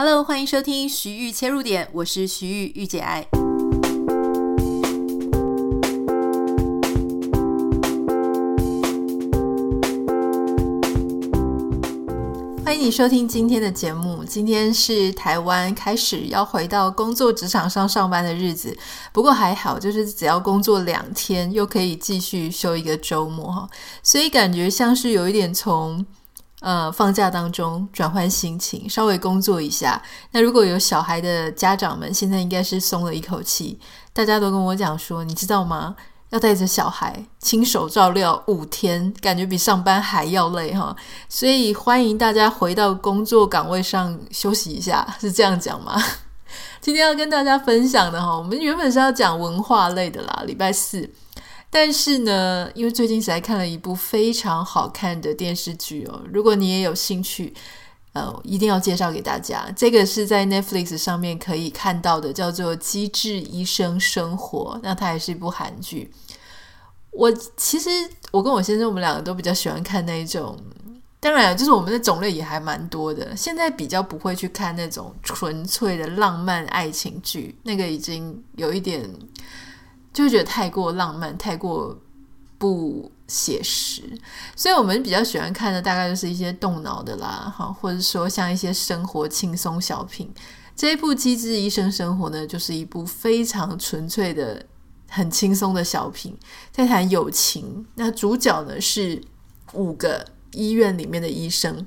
Hello，欢迎收听徐玉切入点，我是徐玉御姐爱。欢迎你收听今天的节目。今天是台湾开始要回到工作职场上上班的日子，不过还好，就是只要工作两天，又可以继续休一个周末哈，所以感觉像是有一点从。呃，放假当中转换心情，稍微工作一下。那如果有小孩的家长们，现在应该是松了一口气。大家都跟我讲说，你知道吗？要带着小孩亲手照料五天，感觉比上班还要累哈。所以欢迎大家回到工作岗位上休息一下，是这样讲吗？今天要跟大家分享的哈，我们原本是要讲文化类的啦，礼拜四。但是呢，因为最近实在看了一部非常好看的电视剧哦，如果你也有兴趣，呃，一定要介绍给大家。这个是在 Netflix 上面可以看到的，叫做《机智医生生活》。那它也是一部韩剧。我其实我跟我先生我们两个都比较喜欢看那一种，当然就是我们的种类也还蛮多的。现在比较不会去看那种纯粹的浪漫爱情剧，那个已经有一点。就会觉得太过浪漫，太过不写实，所以我们比较喜欢看的大概就是一些动脑的啦，哈，或者说像一些生活轻松小品。这一部《机智医生生活》呢，就是一部非常纯粹的、很轻松的小品，在谈友情。那主角呢是五个医院里面的医生，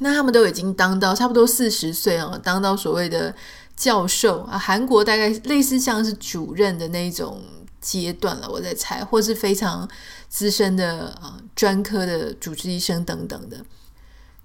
那他们都已经当到差不多四十岁哦，当到所谓的。教授啊，韩国大概类似像是主任的那种阶段了，我在猜，或是非常资深的啊专科的主治医生等等的。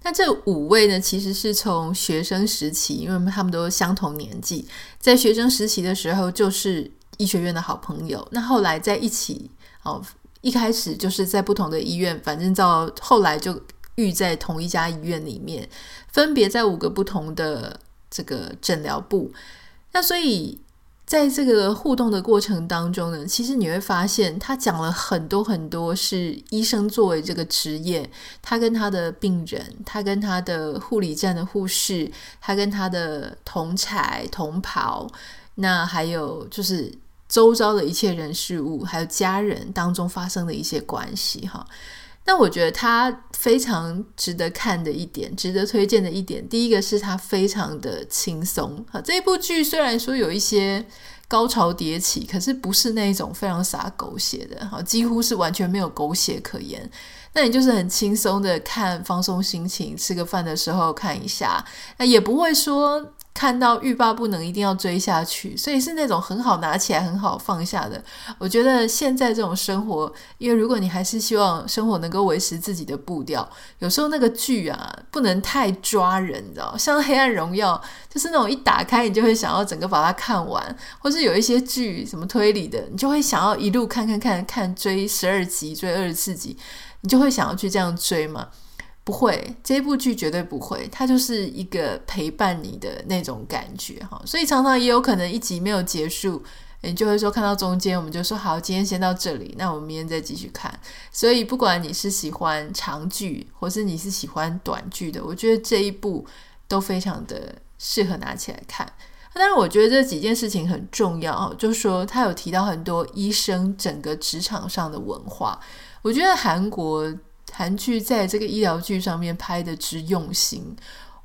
那这五位呢，其实是从学生时期，因为他们都相同年纪，在学生时期的时候就是医学院的好朋友。那后来在一起，哦，一开始就是在不同的医院，反正到后来就遇在同一家医院里面，分别在五个不同的。这个诊疗部，那所以在这个互动的过程当中呢，其实你会发现他讲了很多很多是医生作为这个职业，他跟他的病人，他跟他的护理站的护士，他跟他的同侪同袍，那还有就是周遭的一切人事物，还有家人当中发生的一些关系哈。那我觉得它非常值得看的一点，值得推荐的一点，第一个是它非常的轻松。好，这部剧虽然说有一些高潮迭起，可是不是那种非常洒狗血的，好，几乎是完全没有狗血可言。那你就是很轻松的看，放松心情，吃个饭的时候看一下，那也不会说。看到欲罢不能，一定要追下去，所以是那种很好拿起来、很好放下的。我觉得现在这种生活，因为如果你还是希望生活能够维持自己的步调，有时候那个剧啊不能太抓人，你知道？像《黑暗荣耀》，就是那种一打开你就会想要整个把它看完，或是有一些剧什么推理的，你就会想要一路看看看看追十二集、追二十四集，你就会想要去这样追嘛。不会，这部剧绝对不会，它就是一个陪伴你的那种感觉哈，所以常常也有可能一集没有结束，你就会说看到中间，我们就说好，今天先到这里，那我们明天再继续看。所以不管你是喜欢长剧，或是你是喜欢短剧的，我觉得这一部都非常的适合拿起来看。当然，我觉得这几件事情很重要，就是说他有提到很多医生整个职场上的文化，我觉得韩国。韩剧在这个医疗剧上面拍的之用心，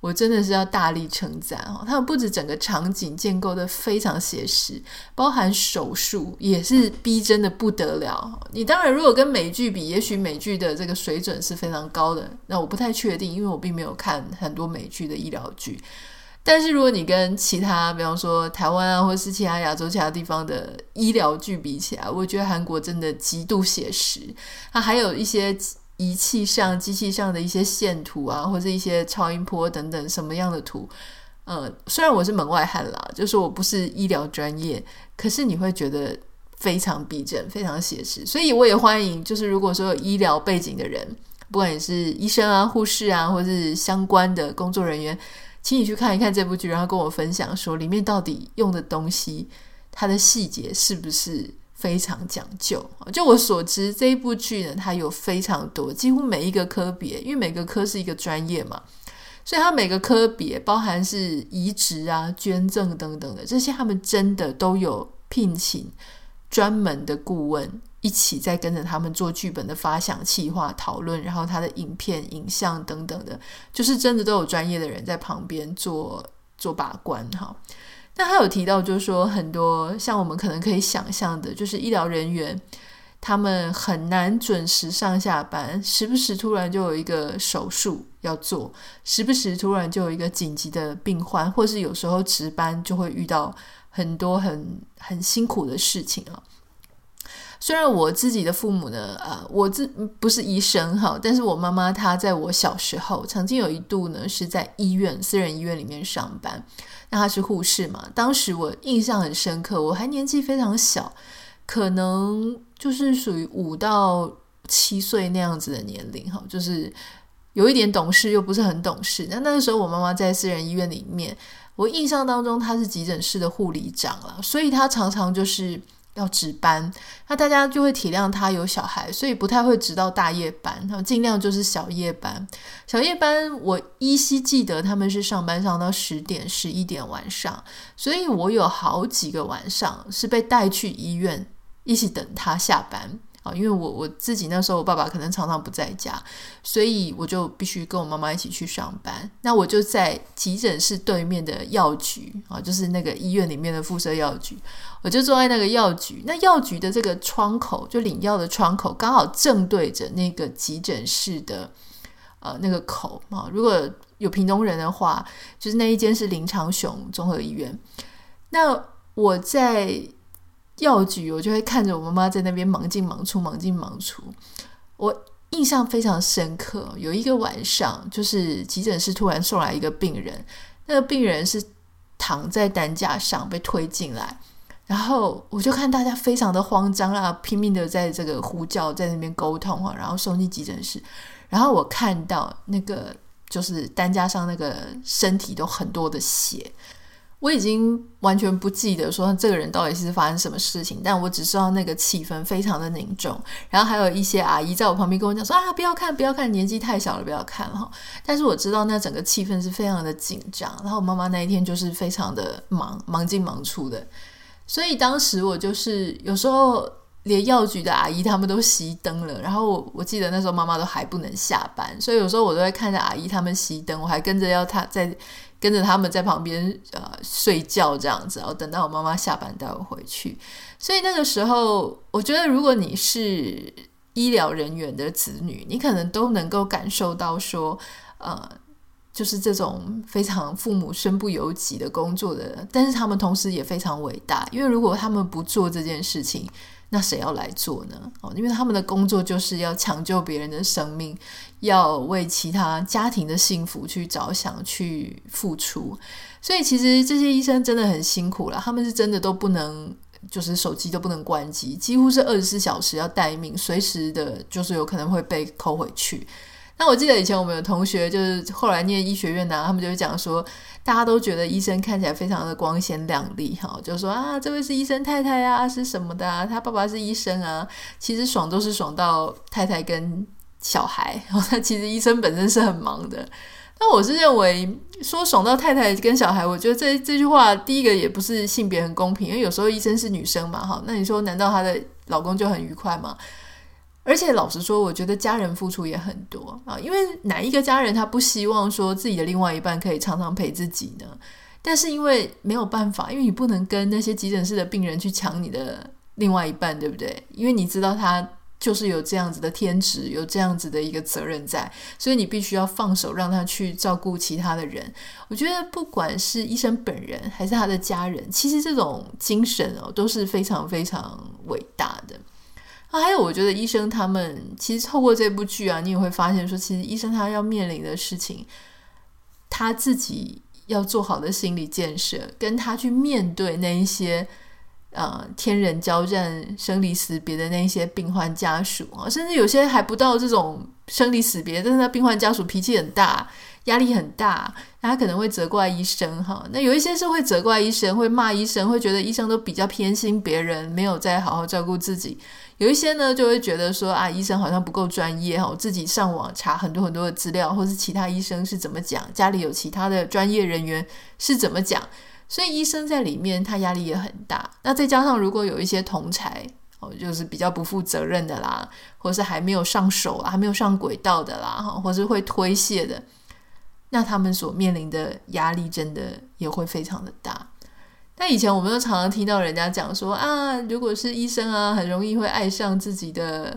我真的是要大力称赞哦！他们不止整个场景建构的非常写实，包含手术也是逼真的不得了。你当然如果跟美剧比，也许美剧的这个水准是非常高的，那我不太确定，因为我并没有看很多美剧的医疗剧。但是如果你跟其他，比方说台湾啊，或是其他亚洲其他地方的医疗剧比起来，我觉得韩国真的极度写实。它还有一些。仪器上、机器上的一些线图啊，或者一些超音波等等什么样的图，呃，虽然我是门外汉啦，就是我不是医疗专业，可是你会觉得非常逼真、非常写实。所以我也欢迎，就是如果说有医疗背景的人，不管你是医生啊、护士啊，或是相关的工作人员，请你去看一看这部剧，然后跟我分享说里面到底用的东西，它的细节是不是非常讲究，就我所知，这一部剧呢，它有非常多，几乎每一个科别，因为每个科是一个专业嘛，所以它每个科别，包含是移植啊、捐赠等等的这些，他们真的都有聘请专门的顾问一起在跟着他们做剧本的发想、企划、讨论，然后他的影片、影像等等的，就是真的都有专业的人在旁边做做把关哈。那他有提到，就是说很多像我们可能可以想象的，就是医疗人员。他们很难准时上下班，时不时突然就有一个手术要做，时不时突然就有一个紧急的病患，或是有时候值班就会遇到很多很很辛苦的事情啊。虽然我自己的父母呢，呃，我自不是医生哈，但是我妈妈她在我小时候曾经有一度呢是在医院，私人医院里面上班，那她是护士嘛，当时我印象很深刻，我还年纪非常小。可能就是属于五到七岁那样子的年龄哈，就是有一点懂事又不是很懂事。那那个时候我妈妈在私人医院里面，我印象当中她是急诊室的护理长了，所以她常常就是要值班。那大家就会体谅他有小孩，所以不太会值到大夜班，他们尽量就是小夜班。小夜班我依稀记得他们是上班上到十点、十一点晚上，所以我有好几个晚上是被带去医院。一起等他下班啊，因为我我自己那时候我爸爸可能常常不在家，所以我就必须跟我妈妈一起去上班。那我就在急诊室对面的药局啊，就是那个医院里面的附设药局，我就坐在那个药局。那药局的这个窗口，就领药的窗口，刚好正对着那个急诊室的呃那个口啊。如果有屏东人的话，就是那一间是林长雄综合医院。那我在。药局，我就会看着我妈妈在那边忙进忙出，忙进忙出。我印象非常深刻，有一个晚上，就是急诊室突然送来一个病人，那个病人是躺在担架上被推进来，然后我就看大家非常的慌张啊，拼命的在这个呼叫，在那边沟通啊，然后送进急诊室。然后我看到那个就是担架上那个身体都很多的血。我已经完全不记得说这个人到底是发生什么事情，但我只知道那个气氛非常的凝重，然后还有一些阿姨在我旁边跟我讲说啊，不要看，不要看，年纪太小了，不要看哈。但是我知道那整个气氛是非常的紧张，然后我妈妈那一天就是非常的忙，忙进忙出的，所以当时我就是有时候连药局的阿姨他们都熄灯了，然后我我记得那时候妈妈都还不能下班，所以有时候我都会看着阿姨他们熄灯，我还跟着要她在。跟着他们在旁边呃睡觉这样子，然后等到我妈妈下班带我回去。所以那个时候，我觉得如果你是医疗人员的子女，你可能都能够感受到说，呃，就是这种非常父母身不由己的工作的，但是他们同时也非常伟大，因为如果他们不做这件事情。那谁要来做呢？哦，因为他们的工作就是要抢救别人的生命，要为其他家庭的幸福去着想、去付出。所以其实这些医生真的很辛苦了，他们是真的都不能，就是手机都不能关机，几乎是二十四小时要待命，随时的，就是有可能会被扣回去。那我记得以前我们有同学，就是后来念医学院的啊，他们就讲说，大家都觉得医生看起来非常的光鲜亮丽，哈，就说啊，这位是医生太太啊，是什么的啊？他爸爸是医生啊。其实爽都是爽到太太跟小孩，然后他其实医生本身是很忙的。那我是认为说爽到太太跟小孩，我觉得这这句话第一个也不是性别很公平，因为有时候医生是女生嘛，哈，那你说难道她的老公就很愉快吗？而且老实说，我觉得家人付出也很多啊，因为哪一个家人他不希望说自己的另外一半可以常常陪自己呢？但是因为没有办法，因为你不能跟那些急诊室的病人去抢你的另外一半，对不对？因为你知道他就是有这样子的天职，有这样子的一个责任在，所以你必须要放手让他去照顾其他的人。我觉得不管是医生本人还是他的家人，其实这种精神哦都是非常非常伟大的。啊，还有，我觉得医生他们其实透过这部剧啊，你也会发现说，其实医生他要面临的事情，他自己要做好的心理建设，跟他去面对那一些呃天人交战、生离死别的那一些病患家属啊，甚至有些还不到这种生离死别，但是那病患家属脾气很大，压力很大，他可能会责怪医生哈。那有一些是会责怪医生，会骂医生，会觉得医生都比较偏心别人，没有在好好照顾自己。有一些呢，就会觉得说啊，医生好像不够专业哈，我自己上网查很多很多的资料，或是其他医生是怎么讲，家里有其他的专业人员是怎么讲，所以医生在里面他压力也很大。那再加上如果有一些同才。哦，就是比较不负责任的啦，或是还没有上手啊，还没有上轨道的啦，哈，或是会推卸的，那他们所面临的压力真的也会非常的大。但以前我们都常常听到人家讲说啊，如果是医生啊，很容易会爱上自己的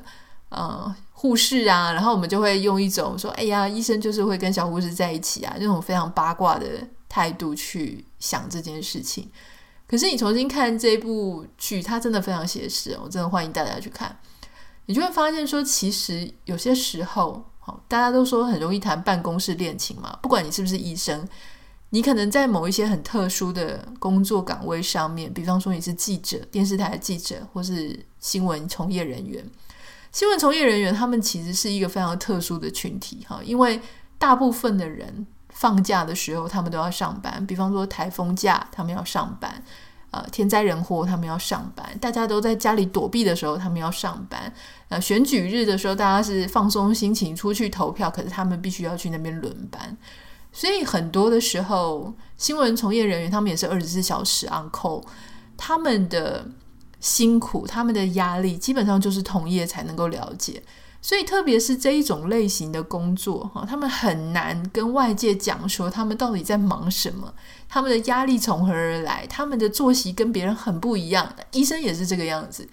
呃护士啊，然后我们就会用一种说，哎呀，医生就是会跟小护士在一起啊，这种非常八卦的态度去想这件事情。可是你重新看这部剧，它真的非常写实，我真的欢迎大家去看。你就会发现说，其实有些时候，好，大家都说很容易谈办公室恋情嘛。不管你是不是医生，你可能在某一些很特殊的工作岗位上面，比方说你是记者、电视台的记者，或是新闻从业人员。新闻从业人员他们其实是一个非常特殊的群体，哈，因为大部分的人。放假的时候，他们都要上班。比方说台风假，他们要上班；呃，天灾人祸，他们要上班。大家都在家里躲避的时候，他们要上班。呃，选举日的时候，大家是放松心情出去投票，可是他们必须要去那边轮班。所以很多的时候，新闻从业人员他们也是二十四小时 on call，他们的辛苦、他们的压力，基本上就是同业才能够了解。所以，特别是这一种类型的工作，哈，他们很难跟外界讲说他们到底在忙什么，他们的压力从何而来，他们的作息跟别人很不一样。医生也是这个样子，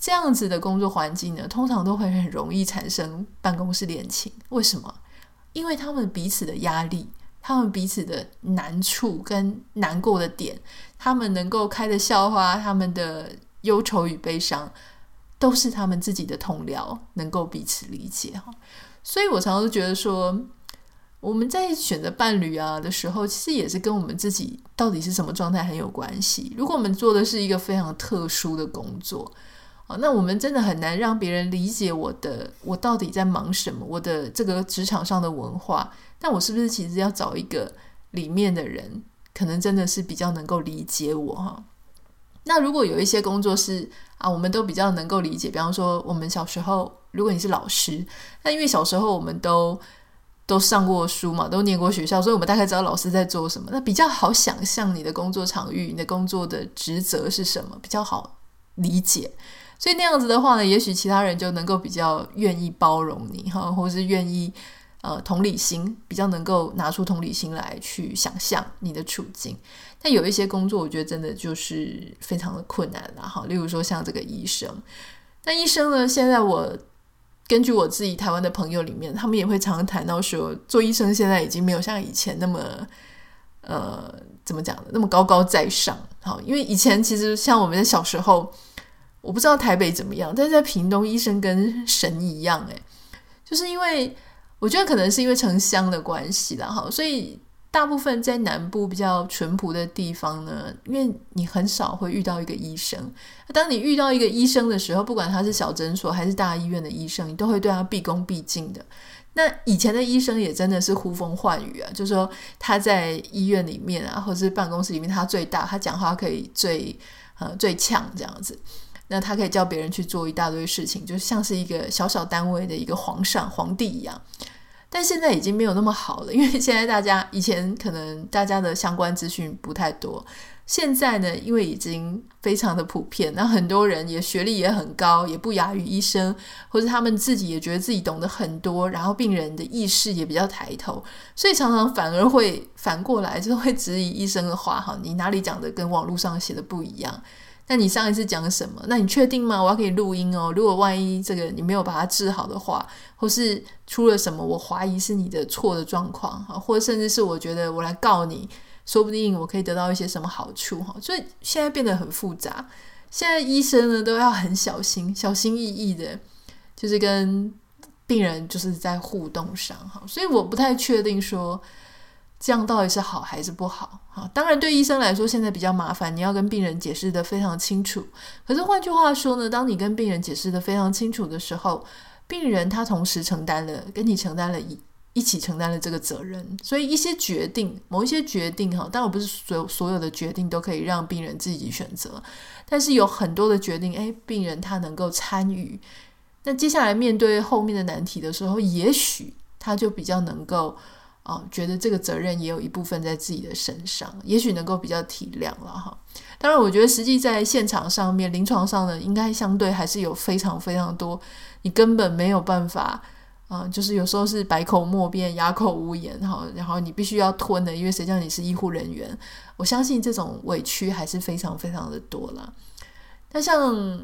这样子的工作环境呢，通常都会很容易产生办公室恋情。为什么？因为他们彼此的压力，他们彼此的难处跟难过的点，他们能够开的笑话，他们的忧愁与悲伤。都是他们自己的同僚，能够彼此理解哈，所以我常常都觉得说，我们在选择伴侣啊的时候，其实也是跟我们自己到底是什么状态很有关系。如果我们做的是一个非常特殊的工作，哦那我们真的很难让别人理解我的，我到底在忙什么，我的这个职场上的文化。但我是不是其实要找一个里面的人，可能真的是比较能够理解我哈？那如果有一些工作是啊，我们都比较能够理解，比方说我们小时候，如果你是老师，那因为小时候我们都都上过书嘛，都念过学校，所以我们大概知道老师在做什么，那比较好想象你的工作场域、你的工作的职责是什么，比较好理解。所以那样子的话呢，也许其他人就能够比较愿意包容你哈，或是愿意。呃，同理心比较能够拿出同理心来去想象你的处境，但有一些工作，我觉得真的就是非常的困难了哈。例如说像这个医生，那医生呢，现在我根据我自己台湾的朋友里面，他们也会常常谈到说，做医生现在已经没有像以前那么呃，怎么讲的那么高高在上。好，因为以前其实像我们在小时候，我不知道台北怎么样，但是在屏东，医生跟神一样，诶，就是因为。我觉得可能是因为城乡的关系啦，哈，所以大部分在南部比较淳朴的地方呢，因为你很少会遇到一个医生。当你遇到一个医生的时候，不管他是小诊所还是大医院的医生，你都会对他毕恭毕敬的。那以前的医生也真的是呼风唤雨啊，就是说他在医院里面啊，或者是办公室里面，他最大，他讲话可以最呃最呛这样子。那他可以叫别人去做一大堆事情，就像是一个小小单位的一个皇上、皇帝一样。但现在已经没有那么好了，因为现在大家以前可能大家的相关资讯不太多，现在呢，因为已经非常的普遍，那很多人也学历也很高，也不亚于医生，或者他们自己也觉得自己懂得很多，然后病人的意识也比较抬头，所以常常反而会反过来，就会质疑医生的话，哈，你哪里讲的跟网络上写的不一样？那你上一次讲什么？那你确定吗？我要给你录音哦。如果万一这个你没有把它治好的话，或是出了什么，我怀疑是你的错的状况哈，或者甚至是我觉得我来告你，说不定我可以得到一些什么好处哈。所以现在变得很复杂，现在医生呢都要很小心、小心翼翼的，就是跟病人就是在互动上哈。所以我不太确定说。这样到底是好还是不好？哈，当然对医生来说现在比较麻烦，你要跟病人解释得非常清楚。可是换句话说呢，当你跟病人解释得非常清楚的时候，病人他同时承担了跟你承担了一一起承担了这个责任，所以一些决定，某一些决定哈，当然不是所有所有的决定都可以让病人自己选择，但是有很多的决定，诶，病人他能够参与。那接下来面对后面的难题的时候，也许他就比较能够啊、觉得这个责任也有一部分在自己的身上，也许能够比较体谅了哈。当然，我觉得实际在现场上面、临床上呢，应该相对还是有非常非常多你根本没有办法。啊、就是有时候是百口莫辩、哑口无言哈，然后你必须要吞的，因为谁叫你是医护人员？我相信这种委屈还是非常非常的多了。那像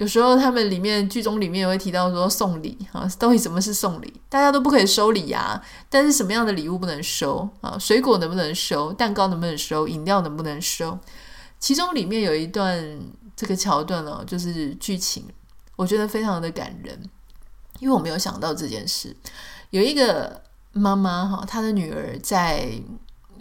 有时候他们里面剧中里面也会提到说送礼啊，到底什么是送礼？大家都不可以收礼呀，但是什么样的礼物不能收啊？水果能不能收？蛋糕能不能收？饮料能不能收？其中里面有一段这个桥段哦，就是剧情，我觉得非常的感人。因为我没有想到这件事，有一个妈妈哈，她的女儿在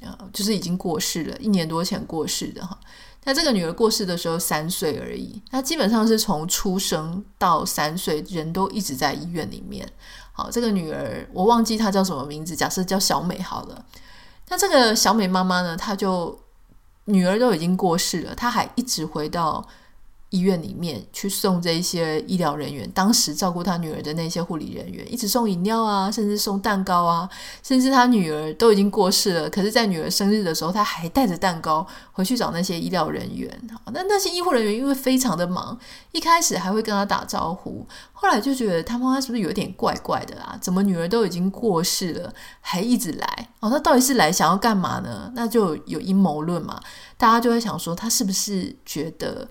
啊就是已经过世了，一年多前过世的哈。那这个女儿过世的时候三岁而已，她基本上是从出生到三岁，人都一直在医院里面。好，这个女儿我忘记她叫什么名字，假设叫小美好了。那这个小美妈妈呢，她就女儿都已经过世了，她还一直回到。医院里面去送这些医疗人员，当时照顾他女儿的那些护理人员，一直送饮料啊，甚至送蛋糕啊，甚至他女儿都已经过世了，可是，在女儿生日的时候，他还带着蛋糕回去找那些医疗人员。那那些医护人员因为非常的忙，一开始还会跟他打招呼，后来就觉得他妈妈是不是有点怪怪的啦？怎么女儿都已经过世了，还一直来？哦，他到底是来想要干嘛呢？那就有阴谋论嘛，大家就会想说，他是不是觉得？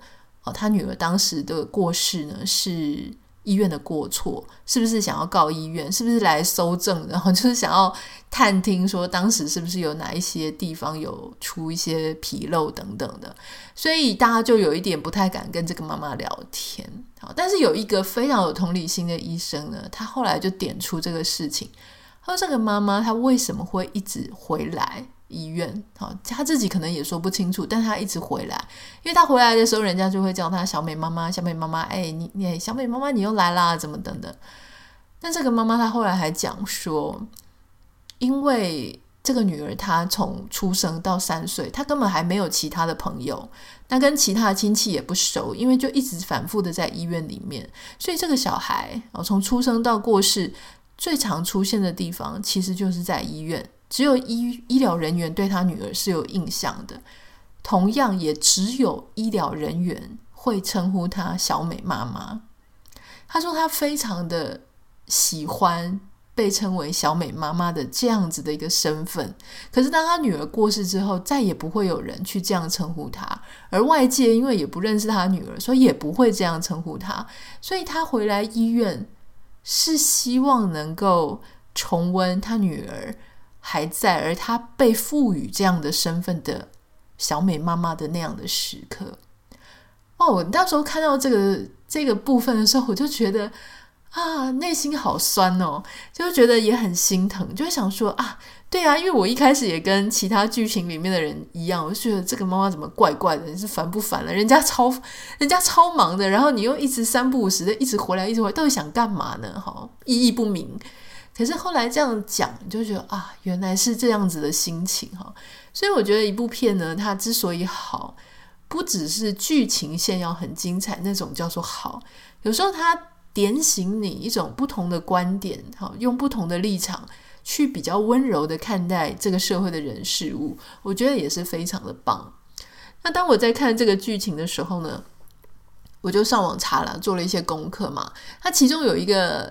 他女儿当时的过世呢，是医院的过错，是不是想要告医院？是不是来搜证？然后就是想要探听说当时是不是有哪一些地方有出一些纰漏等等的，所以大家就有一点不太敢跟这个妈妈聊天。好，但是有一个非常有同理心的医生呢，他后来就点出这个事情，他说这个妈妈她为什么会一直回来？医院，好，他自己可能也说不清楚，但他一直回来，因为他回来的时候，人家就会叫他小美妈妈，小美妈妈，哎，你你小美妈妈，你又来啦，怎么等等。但这个妈妈她后来还讲说，因为这个女儿她从出生到三岁，她根本还没有其他的朋友，那跟其他的亲戚也不熟，因为就一直反复的在医院里面，所以这个小孩哦，从出生到过世，最常出现的地方其实就是在医院。只有医医疗人员对他女儿是有印象的，同样也只有医疗人员会称呼她小美妈妈。他说他非常的喜欢被称为小美妈妈的这样子的一个身份。可是当他女儿过世之后，再也不会有人去这样称呼她，而外界因为也不认识他女儿，所以也不会这样称呼她。所以他回来医院是希望能够重温他女儿。还在，而他被赋予这样的身份的小美妈妈的那样的时刻，哦，我那时候看到这个这个部分的时候，我就觉得啊，内心好酸哦，就觉得也很心疼，就想说啊，对啊，因为我一开始也跟其他剧情里面的人一样，我就觉得这个妈妈怎么怪怪的，你是烦不烦了？人家超人家超忙的，然后你又一直三不五时的一直回来，一直回来，到底想干嘛呢？哈，意义不明。可是后来这样讲，就觉得啊，原来是这样子的心情哈。所以我觉得一部片呢，它之所以好，不只是剧情线要很精彩那种叫做好，有时候它点醒你一种不同的观点，哈，用不同的立场去比较温柔的看待这个社会的人事物，我觉得也是非常的棒。那当我在看这个剧情的时候呢，我就上网查了，做了一些功课嘛。它其中有一个。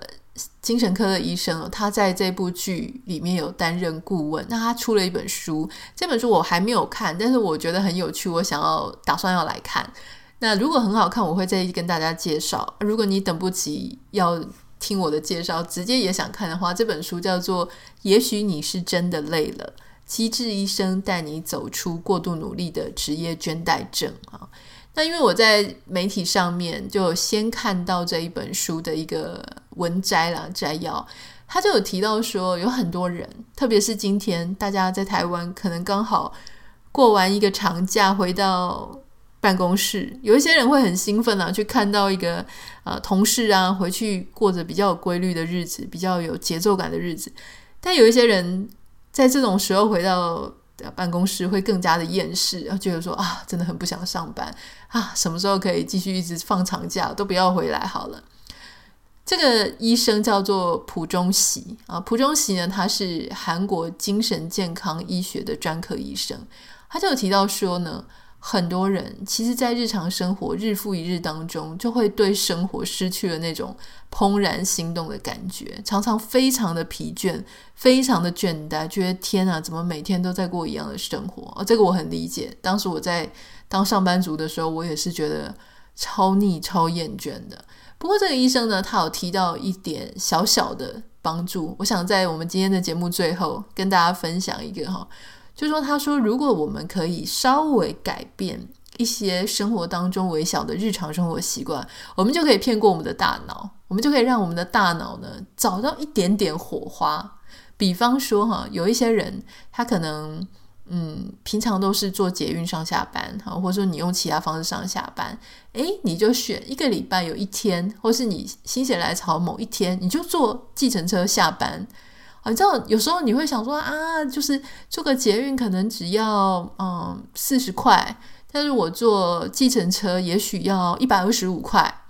精神科的医生，他在这部剧里面有担任顾问。那他出了一本书，这本书我还没有看，但是我觉得很有趣，我想要打算要来看。那如果很好看，我会再跟大家介绍。如果你等不及要听我的介绍，直接也想看的话，这本书叫做《也许你是真的累了：机智医生带你走出过度努力的职业倦怠症》啊。那因为我在媒体上面就先看到这一本书的一个文摘啦，摘要，他就有提到说，有很多人，特别是今天大家在台湾可能刚好过完一个长假，回到办公室。有一些人会很兴奋啊，去看到一个呃同事啊回去过着比较有规律的日子，比较有节奏感的日子。但有一些人在这种时候回到办公室会更加的厌世，然后觉得说啊，真的很不想上班啊，什么时候可以继续一直放长假，都不要回来好了。这个医生叫做朴钟喜啊，朴钟喜呢，他是韩国精神健康医学的专科医生，他就有提到说呢。很多人其实，在日常生活日复一日当中，就会对生活失去了那种怦然心动的感觉，常常非常的疲倦，非常的倦怠，觉得天啊，怎么每天都在过一样的生活？哦，这个我很理解。当时我在当上班族的时候，我也是觉得超腻、超厌倦的。不过，这个医生呢，他有提到一点小小的帮助，我想在我们今天的节目最后跟大家分享一个哈。就说他说，如果我们可以稍微改变一些生活当中微小的日常生活习惯，我们就可以骗过我们的大脑，我们就可以让我们的大脑呢找到一点点火花。比方说哈，有一些人他可能嗯平常都是坐捷运上下班哈，或者说你用其他方式上下班，诶，你就选一个礼拜有一天，或是你心血来潮某一天，你就坐计程车下班。你知道，有时候你会想说啊，就是坐个捷运可能只要嗯四十块，但是我坐计程车也许要一百二十五块。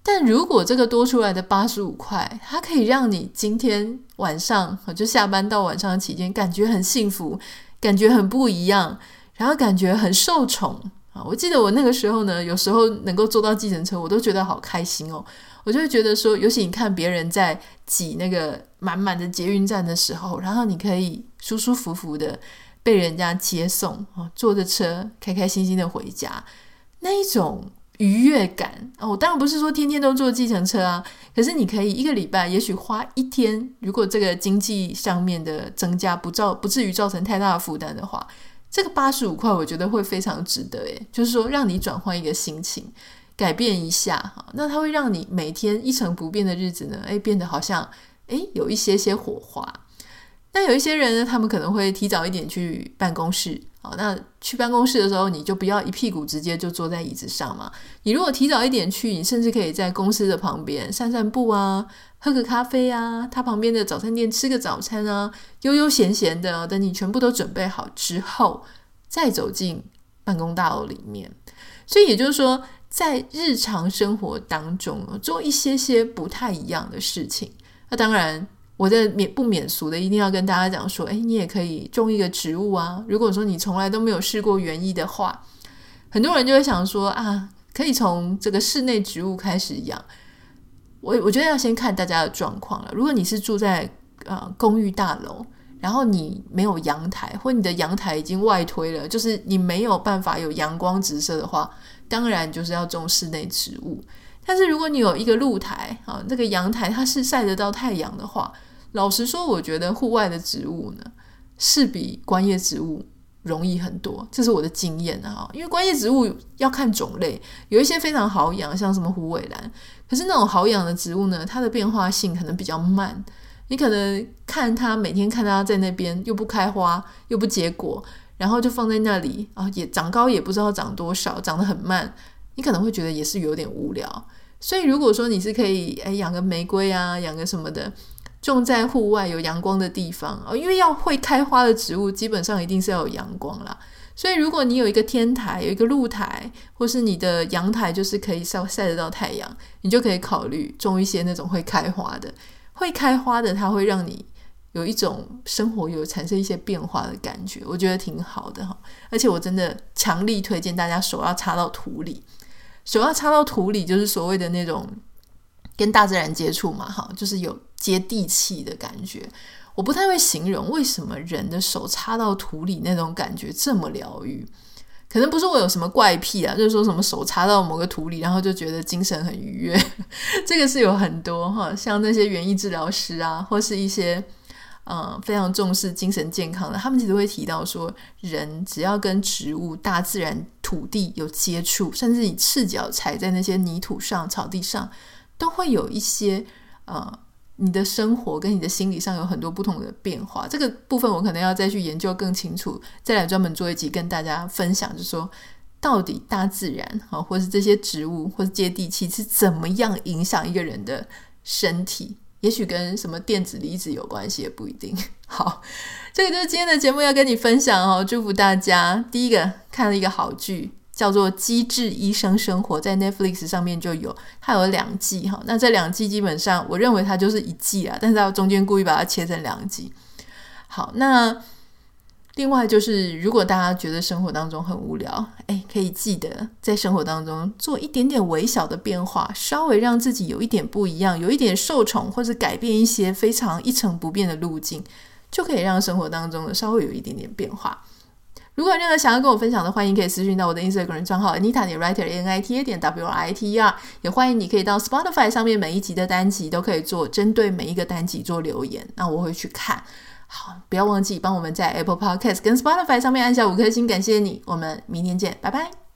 但如果这个多出来的八十五块，它可以让你今天晚上就下班到晚上的期间，感觉很幸福，感觉很不一样，然后感觉很受宠啊！我记得我那个时候呢，有时候能够坐到计程车，我都觉得好开心哦。我就会觉得说，尤其你看别人在挤那个满满的捷运站的时候，然后你可以舒舒服服的被人家接送啊，坐着车开开心心的回家，那一种愉悦感哦。我当然不是说天天都坐计程车啊，可是你可以一个礼拜，也许花一天，如果这个经济上面的增加不造不至于造成太大的负担的话，这个八十五块我觉得会非常值得诶，就是说让你转换一个心情。改变一下哈，那它会让你每天一成不变的日子呢，诶，变得好像诶有一些些火花。那有一些人呢，他们可能会提早一点去办公室，那去办公室的时候，你就不要一屁股直接就坐在椅子上嘛。你如果提早一点去，你甚至可以在公司的旁边散散步啊，喝个咖啡啊，他旁边的早餐店吃个早餐啊，悠悠闲闲的，等你全部都准备好之后，再走进办公大楼里面。所以也就是说，在日常生活当中做一些些不太一样的事情。那当然，我在免不免俗的一定要跟大家讲说，诶，你也可以种一个植物啊。如果说你从来都没有试过园艺的话，很多人就会想说啊，可以从这个室内植物开始养。我我觉得要先看大家的状况了。如果你是住在呃公寓大楼，然后你没有阳台，或你的阳台已经外推了，就是你没有办法有阳光直射的话。当然就是要种室内植物，但是如果你有一个露台啊，那个阳台它是晒得到太阳的话，老实说，我觉得户外的植物呢是比观叶植物容易很多，这是我的经验啊。因为观叶植物要看种类，有一些非常好养，像什么虎尾兰，可是那种好养的植物呢，它的变化性可能比较慢，你可能看它每天看它在那边又不开花又不结果。然后就放在那里啊，也长高也不知道长多少，长得很慢，你可能会觉得也是有点无聊。所以如果说你是可以诶养个玫瑰啊，养个什么的，种在户外有阳光的地方哦，因为要会开花的植物基本上一定是要有阳光啦。所以如果你有一个天台，有一个露台，或是你的阳台就是可以晒晒得到太阳，你就可以考虑种一些那种会开花的，会开花的它会让你。有一种生活有产生一些变化的感觉，我觉得挺好的哈。而且我真的强力推荐大家手要插到土里，手要插到土里就是所谓的那种跟大自然接触嘛，哈，就是有接地气的感觉。我不太会形容为什么人的手插到土里那种感觉这么疗愈，可能不是我有什么怪癖啊，就是说什么手插到某个土里，然后就觉得精神很愉悦。这个是有很多哈，像那些园艺治疗师啊，或是一些。嗯，非常重视精神健康的，他们其实会提到说，人只要跟植物、大自然、土地有接触，甚至你赤脚踩在那些泥土上、草地上，都会有一些呃，你的生活跟你的心理上有很多不同的变化。这个部分我可能要再去研究更清楚，再来专门做一集跟大家分享，就说到底大自然啊，或是这些植物，或是接地气是怎么样影响一个人的身体？也许跟什么电子离子有关系，也不一定。好，这个就是今天的节目要跟你分享哦，祝福大家。第一个看了一个好剧，叫做《机智医生生活》，在 Netflix 上面就有，它有两季哈。那这两季基本上，我认为它就是一季啊，但是它中间故意把它切成两季。好，那。另外就是，如果大家觉得生活当中很无聊，诶，可以记得在生活当中做一点点微小的变化，稍微让自己有一点不一样，有一点受宠，或者改变一些非常一成不变的路径，就可以让生活当中的稍微有一点点变化。如果有任何想要跟我分享的，欢迎可以私讯到我的 Instagram 账号 Anita 点 Writer A N I T A 点 W I T E R，也欢迎你可以到 Spotify 上面每一集的单集都可以做针对每一个单集做留言，那我会去看。好，不要忘记帮我们在 Apple Podcast 跟 Spotify 上面按下五颗星，感谢你。我们明天见，拜拜。